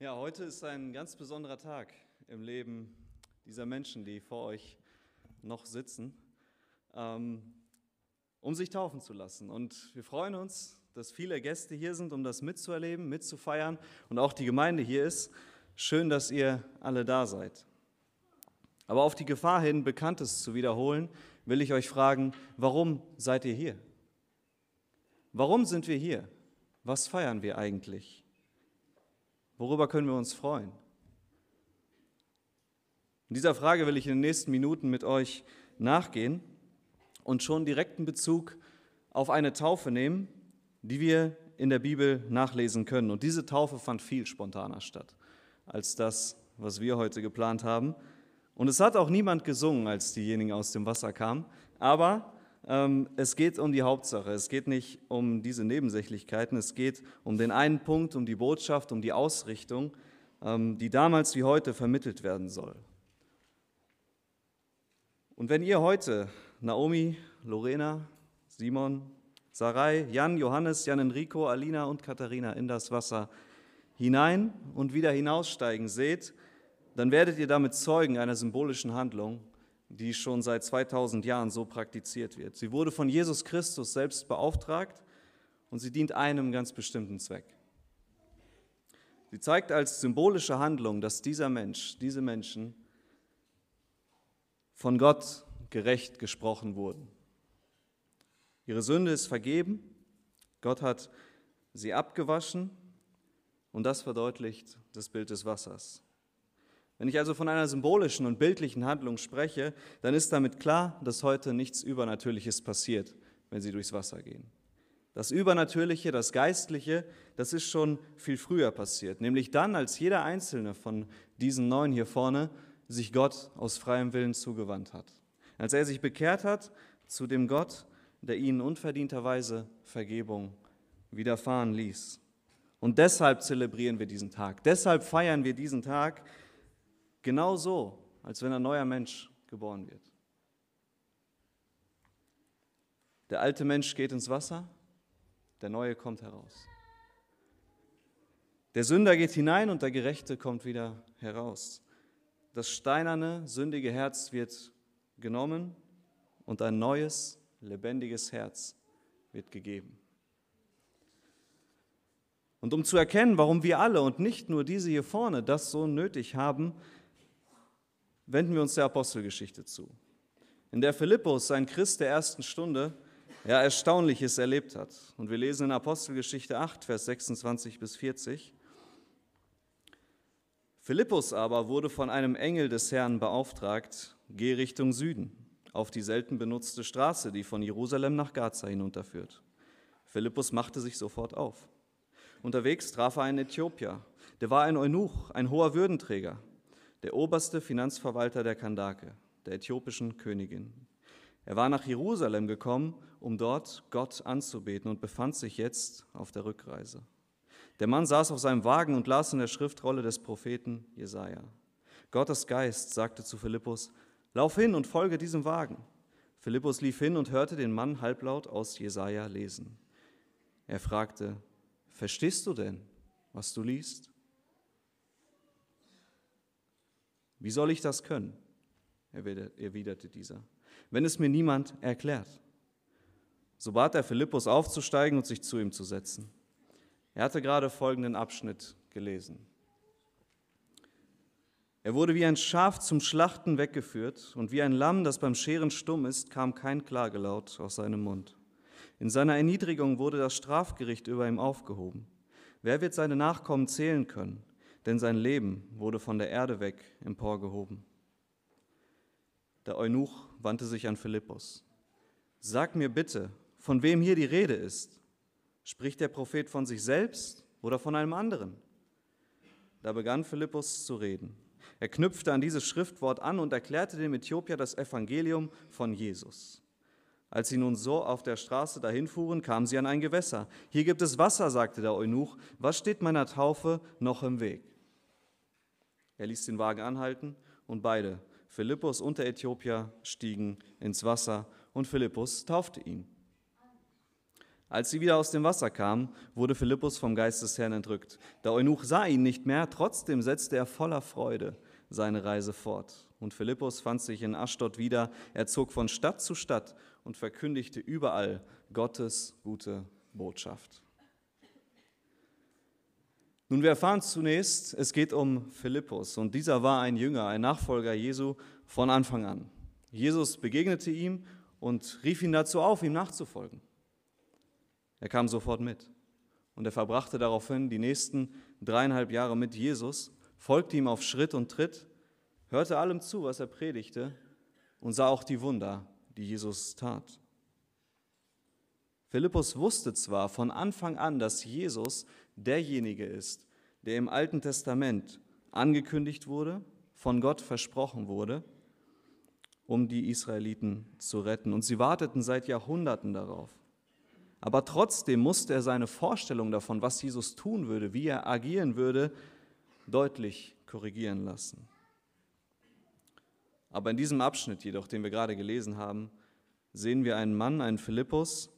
Ja, heute ist ein ganz besonderer Tag im Leben dieser Menschen, die vor euch noch sitzen, ähm, um sich taufen zu lassen. Und wir freuen uns, dass viele Gäste hier sind, um das mitzuerleben, mitzufeiern und auch die Gemeinde hier ist. Schön, dass ihr alle da seid. Aber auf die Gefahr hin, Bekanntes zu wiederholen, will ich euch fragen, warum seid ihr hier? Warum sind wir hier? Was feiern wir eigentlich? Worüber können wir uns freuen? In dieser Frage will ich in den nächsten Minuten mit euch nachgehen und schon direkten Bezug auf eine Taufe nehmen, die wir in der Bibel nachlesen können. Und diese Taufe fand viel spontaner statt als das, was wir heute geplant haben. Und es hat auch niemand gesungen, als diejenigen aus dem Wasser kamen. Aber es geht um die Hauptsache. Es geht nicht um diese Nebensächlichkeiten. Es geht um den einen Punkt, um die Botschaft, um die Ausrichtung, ähm, die damals wie heute vermittelt werden soll. Und wenn ihr heute Naomi, Lorena, Simon, Sarai, Jan, Johannes, Jan Enrico, Alina und Katharina in das Wasser hinein und wieder hinaussteigen seht, dann werdet ihr damit Zeugen einer symbolischen Handlung, die schon seit 2000 Jahren so praktiziert wird. Sie wurde von Jesus Christus selbst beauftragt und sie dient einem ganz bestimmten Zweck. Sie zeigt als symbolische Handlung, dass dieser Mensch, diese Menschen von Gott gerecht gesprochen wurden. Ihre Sünde ist vergeben, Gott hat sie abgewaschen und das verdeutlicht das Bild des Wassers. Wenn ich also von einer symbolischen und bildlichen Handlung spreche, dann ist damit klar, dass heute nichts Übernatürliches passiert, wenn Sie durchs Wasser gehen. Das Übernatürliche, das Geistliche, das ist schon viel früher passiert, nämlich dann, als jeder einzelne von diesen neun hier vorne sich Gott aus freiem Willen zugewandt hat. Als er sich bekehrt hat zu dem Gott, der ihnen unverdienterweise Vergebung widerfahren ließ. Und deshalb zelebrieren wir diesen Tag, deshalb feiern wir diesen Tag, Genau so, als wenn ein neuer Mensch geboren wird. Der alte Mensch geht ins Wasser, der neue kommt heraus. Der Sünder geht hinein und der Gerechte kommt wieder heraus. Das steinerne, sündige Herz wird genommen und ein neues, lebendiges Herz wird gegeben. Und um zu erkennen, warum wir alle und nicht nur diese hier vorne das so nötig haben, wenden wir uns der Apostelgeschichte zu, in der Philippus, ein Christ der ersten Stunde, ja, Erstaunliches erlebt hat. Und wir lesen in Apostelgeschichte 8, Vers 26 bis 40. Philippus aber wurde von einem Engel des Herrn beauftragt, geh Richtung Süden, auf die selten benutzte Straße, die von Jerusalem nach Gaza hinunterführt. Philippus machte sich sofort auf. Unterwegs traf er einen Äthiopier, der war ein Eunuch, ein hoher Würdenträger der oberste Finanzverwalter der Kandake, der äthiopischen Königin. Er war nach Jerusalem gekommen, um dort Gott anzubeten und befand sich jetzt auf der Rückreise. Der Mann saß auf seinem Wagen und las in der Schriftrolle des Propheten Jesaja. Gottes Geist sagte zu Philippus: Lauf hin und folge diesem Wagen. Philippus lief hin und hörte den Mann halblaut aus Jesaja lesen. Er fragte: Verstehst du denn, was du liest? Wie soll ich das können? erwiderte dieser, wenn es mir niemand erklärt. So bat er Philippus aufzusteigen und sich zu ihm zu setzen. Er hatte gerade folgenden Abschnitt gelesen. Er wurde wie ein Schaf zum Schlachten weggeführt und wie ein Lamm, das beim Scheren stumm ist, kam kein Klagelaut aus seinem Mund. In seiner Erniedrigung wurde das Strafgericht über ihm aufgehoben. Wer wird seine Nachkommen zählen können? Denn sein Leben wurde von der Erde weg emporgehoben. Der Eunuch wandte sich an Philippus. Sag mir bitte, von wem hier die Rede ist. Spricht der Prophet von sich selbst oder von einem anderen? Da begann Philippus zu reden. Er knüpfte an dieses Schriftwort an und erklärte dem Äthiopier das Evangelium von Jesus. Als sie nun so auf der Straße dahin fuhren, kamen sie an ein Gewässer. Hier gibt es Wasser, sagte der Eunuch. Was steht meiner Taufe noch im Weg? Er ließ den Wagen anhalten und beide, Philippus und der Äthiopier, stiegen ins Wasser und Philippus taufte ihn. Als sie wieder aus dem Wasser kamen, wurde Philippus vom Geist des Herrn entrückt. Der Eunuch sah ihn nicht mehr, trotzdem setzte er voller Freude seine Reise fort. Und Philippus fand sich in Aschdod wieder. Er zog von Stadt zu Stadt und verkündigte überall Gottes gute Botschaft. Nun, wir erfahren zunächst, es geht um Philippus und dieser war ein Jünger, ein Nachfolger Jesu von Anfang an. Jesus begegnete ihm und rief ihn dazu auf, ihm nachzufolgen. Er kam sofort mit und er verbrachte daraufhin die nächsten dreieinhalb Jahre mit Jesus, folgte ihm auf Schritt und Tritt, hörte allem zu, was er predigte und sah auch die Wunder, die Jesus tat. Philippus wusste zwar von Anfang an, dass Jesus derjenige ist, der im Alten Testament angekündigt wurde, von Gott versprochen wurde, um die Israeliten zu retten. Und sie warteten seit Jahrhunderten darauf. Aber trotzdem musste er seine Vorstellung davon, was Jesus tun würde, wie er agieren würde, deutlich korrigieren lassen. Aber in diesem Abschnitt jedoch, den wir gerade gelesen haben, sehen wir einen Mann, einen Philippus,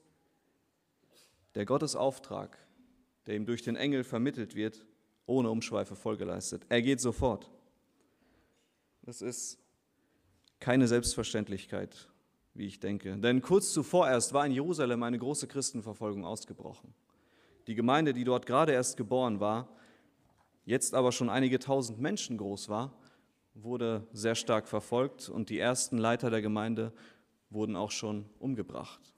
der Gottes Auftrag, der ihm durch den Engel vermittelt wird, ohne Umschweife vollgeleistet. Er geht sofort. Das ist keine Selbstverständlichkeit wie ich denke. Denn kurz zuvor erst war in Jerusalem eine große Christenverfolgung ausgebrochen. Die Gemeinde, die dort gerade erst geboren war, jetzt aber schon einige tausend Menschen groß war, wurde sehr stark verfolgt und die ersten Leiter der Gemeinde wurden auch schon umgebracht.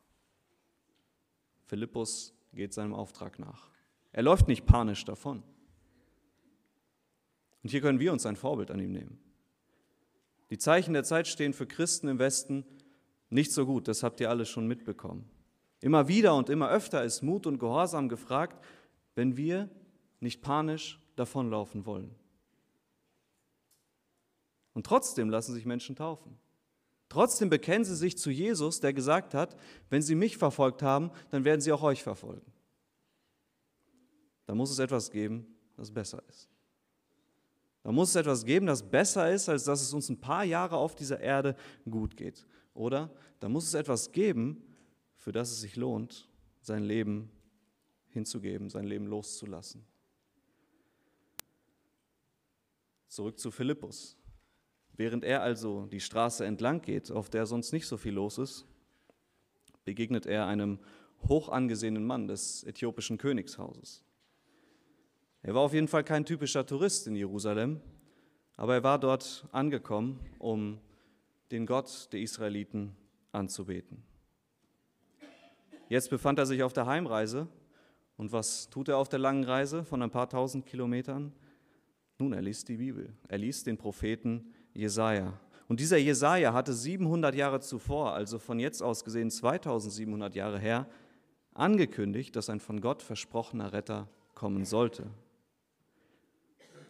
Philippus geht seinem Auftrag nach. Er läuft nicht panisch davon. Und hier können wir uns ein Vorbild an ihm nehmen. Die Zeichen der Zeit stehen für Christen im Westen nicht so gut, das habt ihr alle schon mitbekommen. Immer wieder und immer öfter ist Mut und Gehorsam gefragt, wenn wir nicht panisch davonlaufen wollen. Und trotzdem lassen sich Menschen taufen. Trotzdem bekennen sie sich zu Jesus, der gesagt hat, wenn sie mich verfolgt haben, dann werden sie auch euch verfolgen. Da muss es etwas geben, das besser ist. Da muss es etwas geben, das besser ist, als dass es uns ein paar Jahre auf dieser Erde gut geht. Oder da muss es etwas geben, für das es sich lohnt, sein Leben hinzugeben, sein Leben loszulassen. Zurück zu Philippus. Während er also die Straße entlang geht, auf der sonst nicht so viel los ist, begegnet er einem hoch angesehenen Mann des äthiopischen Königshauses. Er war auf jeden Fall kein typischer Tourist in Jerusalem, aber er war dort angekommen, um den Gott der Israeliten anzubeten. Jetzt befand er sich auf der Heimreise. Und was tut er auf der langen Reise von ein paar tausend Kilometern? Nun, er liest die Bibel. Er liest den Propheten Jesaja. Und dieser Jesaja hatte 700 Jahre zuvor, also von jetzt aus gesehen 2700 Jahre her, angekündigt, dass ein von Gott versprochener Retter kommen sollte.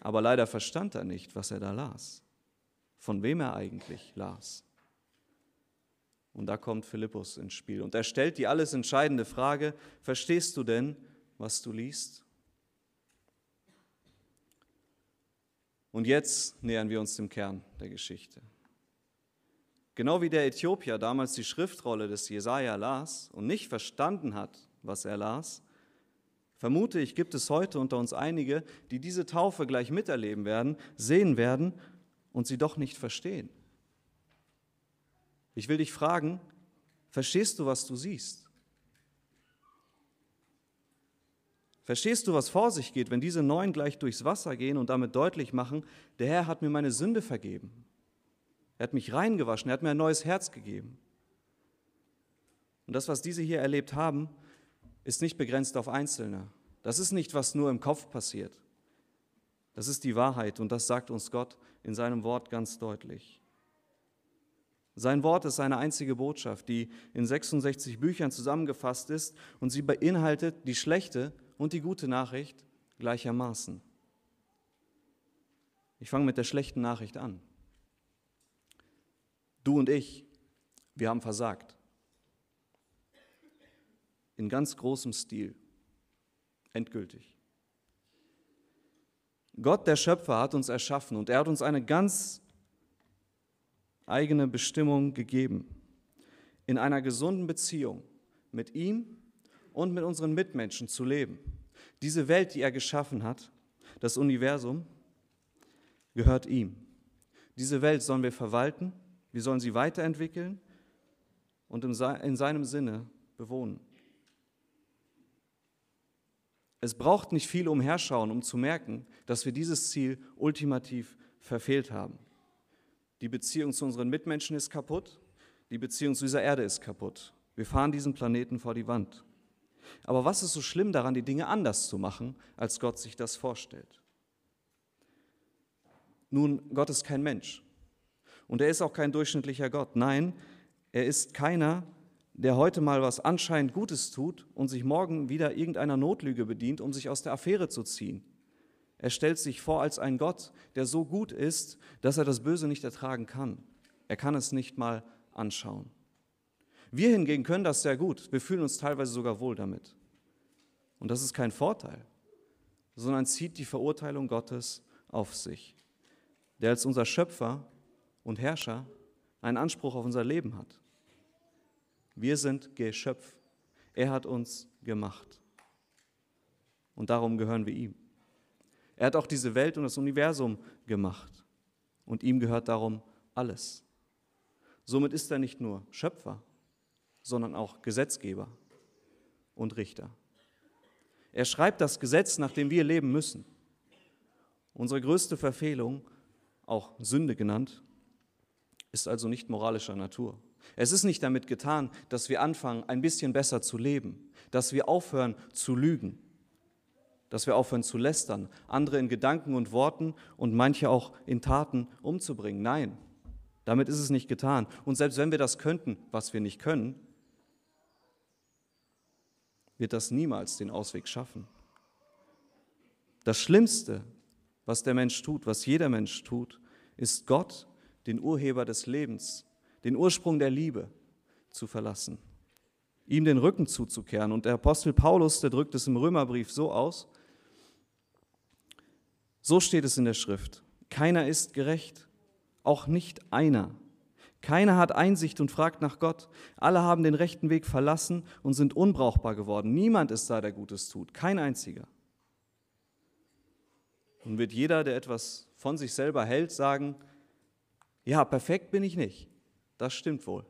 Aber leider verstand er nicht, was er da las von wem er eigentlich las. Und da kommt Philippus ins Spiel und er stellt die alles entscheidende Frage, verstehst du denn, was du liest? Und jetzt nähern wir uns dem Kern der Geschichte. Genau wie der Äthiopier damals die Schriftrolle des Jesaja las und nicht verstanden hat, was er las, vermute ich, gibt es heute unter uns einige, die diese Taufe gleich miterleben werden, sehen werden und sie doch nicht verstehen. Ich will dich fragen, verstehst du, was du siehst? Verstehst du, was vor sich geht, wenn diese Neun gleich durchs Wasser gehen und damit deutlich machen, der Herr hat mir meine Sünde vergeben. Er hat mich reingewaschen, er hat mir ein neues Herz gegeben. Und das, was diese hier erlebt haben, ist nicht begrenzt auf Einzelne. Das ist nicht, was nur im Kopf passiert. Das ist die Wahrheit und das sagt uns Gott in seinem Wort ganz deutlich. Sein Wort ist seine einzige Botschaft, die in 66 Büchern zusammengefasst ist und sie beinhaltet die schlechte und die gute Nachricht gleichermaßen. Ich fange mit der schlechten Nachricht an. Du und ich, wir haben versagt. In ganz großem Stil. Endgültig. Gott, der Schöpfer, hat uns erschaffen und er hat uns eine ganz eigene Bestimmung gegeben. In einer gesunden Beziehung mit ihm und mit unseren Mitmenschen zu leben. Diese Welt, die er geschaffen hat, das Universum, gehört ihm. Diese Welt sollen wir verwalten, wir sollen sie weiterentwickeln und in seinem Sinne bewohnen. Es braucht nicht viel umherschauen, um zu merken, dass wir dieses Ziel ultimativ verfehlt haben. Die Beziehung zu unseren Mitmenschen ist kaputt, die Beziehung zu dieser Erde ist kaputt. Wir fahren diesen Planeten vor die Wand. Aber was ist so schlimm daran, die Dinge anders zu machen, als Gott sich das vorstellt? Nun, Gott ist kein Mensch. Und er ist auch kein durchschnittlicher Gott. Nein, er ist keiner, der heute mal was anscheinend Gutes tut und sich morgen wieder irgendeiner Notlüge bedient, um sich aus der Affäre zu ziehen. Er stellt sich vor als ein Gott, der so gut ist, dass er das Böse nicht ertragen kann. Er kann es nicht mal anschauen. Wir hingegen können das sehr gut. Wir fühlen uns teilweise sogar wohl damit. Und das ist kein Vorteil, sondern zieht die Verurteilung Gottes auf sich, der als unser Schöpfer und Herrscher einen Anspruch auf unser Leben hat. Wir sind Geschöpf. Er hat uns gemacht. Und darum gehören wir ihm. Er hat auch diese Welt und das Universum gemacht. Und ihm gehört darum alles. Somit ist er nicht nur Schöpfer, sondern auch Gesetzgeber und Richter. Er schreibt das Gesetz, nach dem wir leben müssen. Unsere größte Verfehlung, auch Sünde genannt, ist also nicht moralischer Natur. Es ist nicht damit getan, dass wir anfangen, ein bisschen besser zu leben, dass wir aufhören zu lügen, dass wir aufhören zu lästern, andere in Gedanken und Worten und manche auch in Taten umzubringen. Nein, damit ist es nicht getan. Und selbst wenn wir das könnten, was wir nicht können, wird das niemals den Ausweg schaffen. Das Schlimmste, was der Mensch tut, was jeder Mensch tut, ist Gott, den Urheber des Lebens, den Ursprung der Liebe zu verlassen, ihm den Rücken zuzukehren. Und der Apostel Paulus, der drückt es im Römerbrief so aus, so steht es in der Schrift, keiner ist gerecht, auch nicht einer. Keiner hat Einsicht und fragt nach Gott. Alle haben den rechten Weg verlassen und sind unbrauchbar geworden. Niemand ist da, der Gutes tut. Kein einziger. Und wird jeder, der etwas von sich selber hält, sagen, ja, perfekt bin ich nicht. Das stimmt wohl.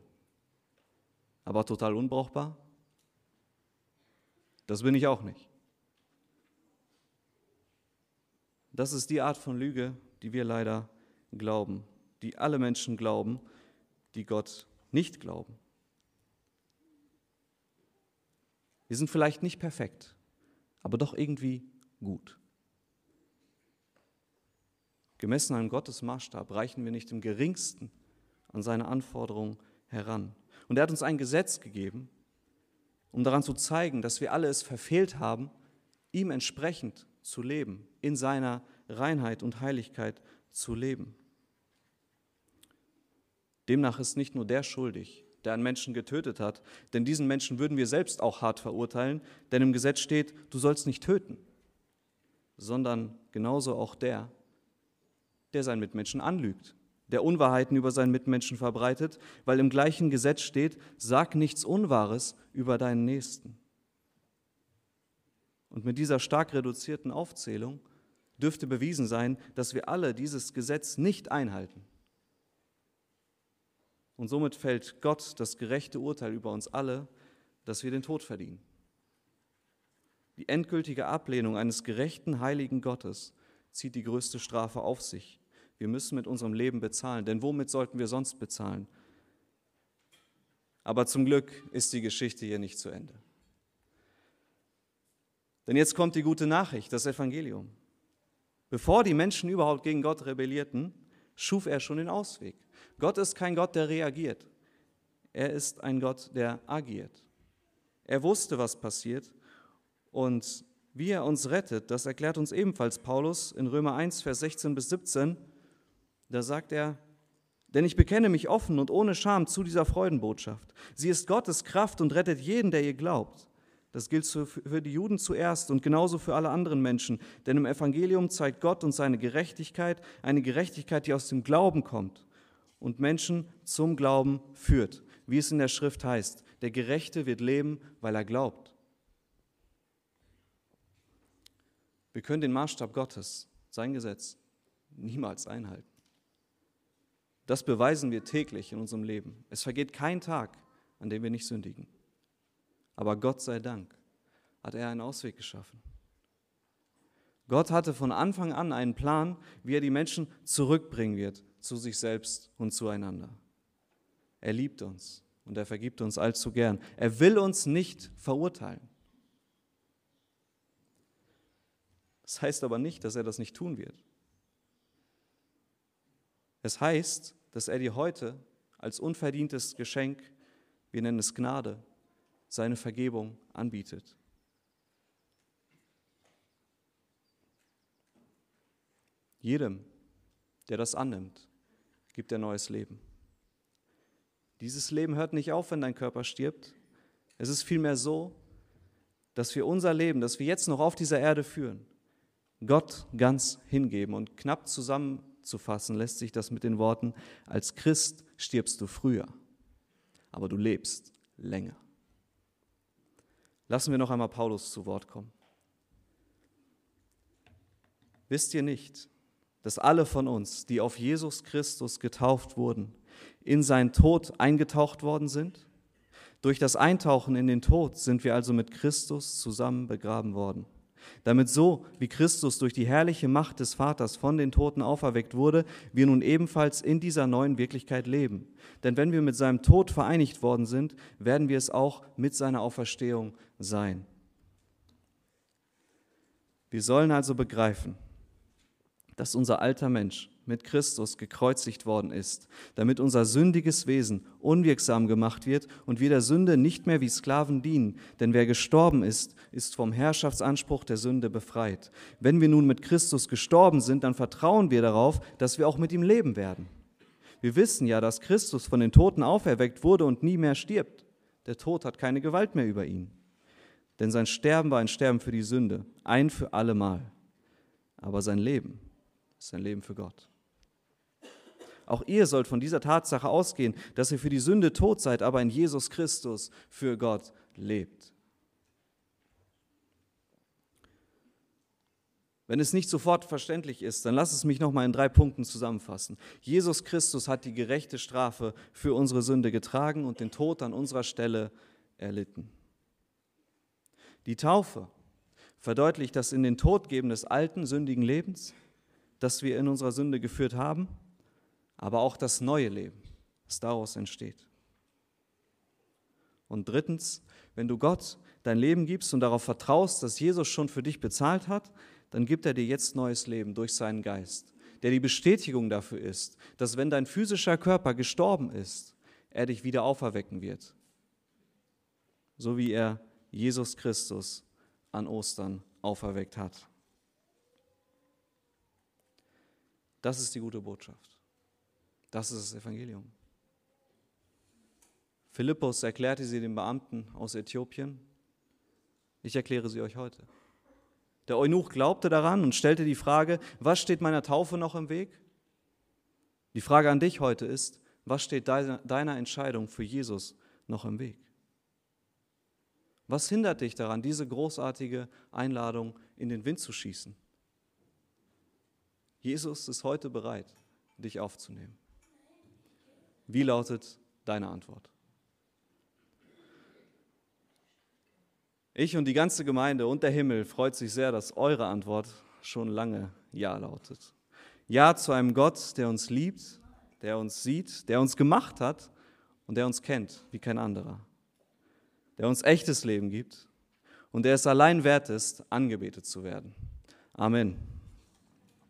Aber total unbrauchbar? Das bin ich auch nicht. Das ist die Art von Lüge, die wir leider glauben, die alle Menschen glauben die Gott nicht glauben. Wir sind vielleicht nicht perfekt, aber doch irgendwie gut. Gemessen an Gottes Maßstab reichen wir nicht im geringsten an seine Anforderungen heran. Und er hat uns ein Gesetz gegeben, um daran zu zeigen, dass wir alle es verfehlt haben, ihm entsprechend zu leben, in seiner Reinheit und Heiligkeit zu leben. Demnach ist nicht nur der schuldig, der einen Menschen getötet hat, denn diesen Menschen würden wir selbst auch hart verurteilen, denn im Gesetz steht, du sollst nicht töten, sondern genauso auch der, der seinen Mitmenschen anlügt, der Unwahrheiten über seinen Mitmenschen verbreitet, weil im gleichen Gesetz steht, sag nichts Unwahres über deinen Nächsten. Und mit dieser stark reduzierten Aufzählung dürfte bewiesen sein, dass wir alle dieses Gesetz nicht einhalten. Und somit fällt Gott das gerechte Urteil über uns alle, dass wir den Tod verdienen. Die endgültige Ablehnung eines gerechten, heiligen Gottes zieht die größte Strafe auf sich. Wir müssen mit unserem Leben bezahlen, denn womit sollten wir sonst bezahlen? Aber zum Glück ist die Geschichte hier nicht zu Ende. Denn jetzt kommt die gute Nachricht, das Evangelium. Bevor die Menschen überhaupt gegen Gott rebellierten, schuf er schon den Ausweg. Gott ist kein Gott, der reagiert. Er ist ein Gott, der agiert. Er wusste, was passiert und wie er uns rettet, das erklärt uns ebenfalls Paulus in Römer 1, Vers 16 bis 17. Da sagt er, denn ich bekenne mich offen und ohne Scham zu dieser Freudenbotschaft. Sie ist Gottes Kraft und rettet jeden, der ihr glaubt. Das gilt für die Juden zuerst und genauso für alle anderen Menschen. Denn im Evangelium zeigt Gott uns seine Gerechtigkeit, eine Gerechtigkeit, die aus dem Glauben kommt und Menschen zum Glauben führt. Wie es in der Schrift heißt, der Gerechte wird leben, weil er glaubt. Wir können den Maßstab Gottes, sein Gesetz, niemals einhalten. Das beweisen wir täglich in unserem Leben. Es vergeht kein Tag, an dem wir nicht sündigen. Aber Gott sei Dank hat er einen Ausweg geschaffen. Gott hatte von Anfang an einen Plan, wie er die Menschen zurückbringen wird zu sich selbst und zueinander. Er liebt uns und er vergibt uns allzu gern. Er will uns nicht verurteilen. Das heißt aber nicht, dass er das nicht tun wird. Es heißt, dass er dir heute als unverdientes Geschenk, wir nennen es Gnade, seine Vergebung anbietet. Jedem, der das annimmt, gibt er neues Leben. Dieses Leben hört nicht auf, wenn dein Körper stirbt. Es ist vielmehr so, dass wir unser Leben, das wir jetzt noch auf dieser Erde führen, Gott ganz hingeben. Und knapp zusammenzufassen lässt sich das mit den Worten, als Christ stirbst du früher, aber du lebst länger. Lassen wir noch einmal Paulus zu Wort kommen. Wisst ihr nicht, dass alle von uns, die auf Jesus Christus getauft wurden, in seinen Tod eingetaucht worden sind? Durch das Eintauchen in den Tod sind wir also mit Christus zusammen begraben worden. Damit so, wie Christus durch die herrliche Macht des Vaters von den Toten auferweckt wurde, wir nun ebenfalls in dieser neuen Wirklichkeit leben. Denn wenn wir mit seinem Tod vereinigt worden sind, werden wir es auch mit seiner Auferstehung sein. Wir sollen also begreifen, dass unser alter Mensch mit Christus gekreuzigt worden ist, damit unser sündiges Wesen unwirksam gemacht wird und wir der Sünde nicht mehr wie Sklaven dienen. Denn wer gestorben ist, ist vom Herrschaftsanspruch der Sünde befreit. Wenn wir nun mit Christus gestorben sind, dann vertrauen wir darauf, dass wir auch mit ihm leben werden. Wir wissen ja, dass Christus von den Toten auferweckt wurde und nie mehr stirbt. Der Tod hat keine Gewalt mehr über ihn. Denn sein Sterben war ein Sterben für die Sünde, ein für allemal. Aber sein Leben ist ein Leben für Gott. Auch ihr sollt von dieser Tatsache ausgehen, dass ihr für die Sünde tot seid, aber in Jesus Christus für Gott lebt. Wenn es nicht sofort verständlich ist, dann lass es mich nochmal in drei Punkten zusammenfassen. Jesus Christus hat die gerechte Strafe für unsere Sünde getragen und den Tod an unserer Stelle erlitten. Die Taufe verdeutlicht das in den Tod geben des alten, sündigen Lebens das wir in unserer Sünde geführt haben, aber auch das neue Leben, das daraus entsteht. Und drittens, wenn du Gott dein Leben gibst und darauf vertraust, dass Jesus schon für dich bezahlt hat, dann gibt er dir jetzt neues Leben durch seinen Geist, der die Bestätigung dafür ist, dass wenn dein physischer Körper gestorben ist, er dich wieder auferwecken wird. So wie er Jesus Christus an Ostern auferweckt hat. Das ist die gute Botschaft. Das ist das Evangelium. Philippus erklärte sie den Beamten aus Äthiopien. Ich erkläre sie euch heute. Der Eunuch glaubte daran und stellte die Frage, was steht meiner Taufe noch im Weg? Die Frage an dich heute ist, was steht deiner Entscheidung für Jesus noch im Weg? Was hindert dich daran, diese großartige Einladung in den Wind zu schießen? Jesus ist heute bereit, dich aufzunehmen. Wie lautet deine Antwort? Ich und die ganze Gemeinde und der Himmel freut sich sehr, dass eure Antwort schon lange Ja lautet. Ja zu einem Gott, der uns liebt, der uns sieht, der uns gemacht hat und der uns kennt wie kein anderer. Der uns echtes Leben gibt und der es allein wert ist, angebetet zu werden. Amen.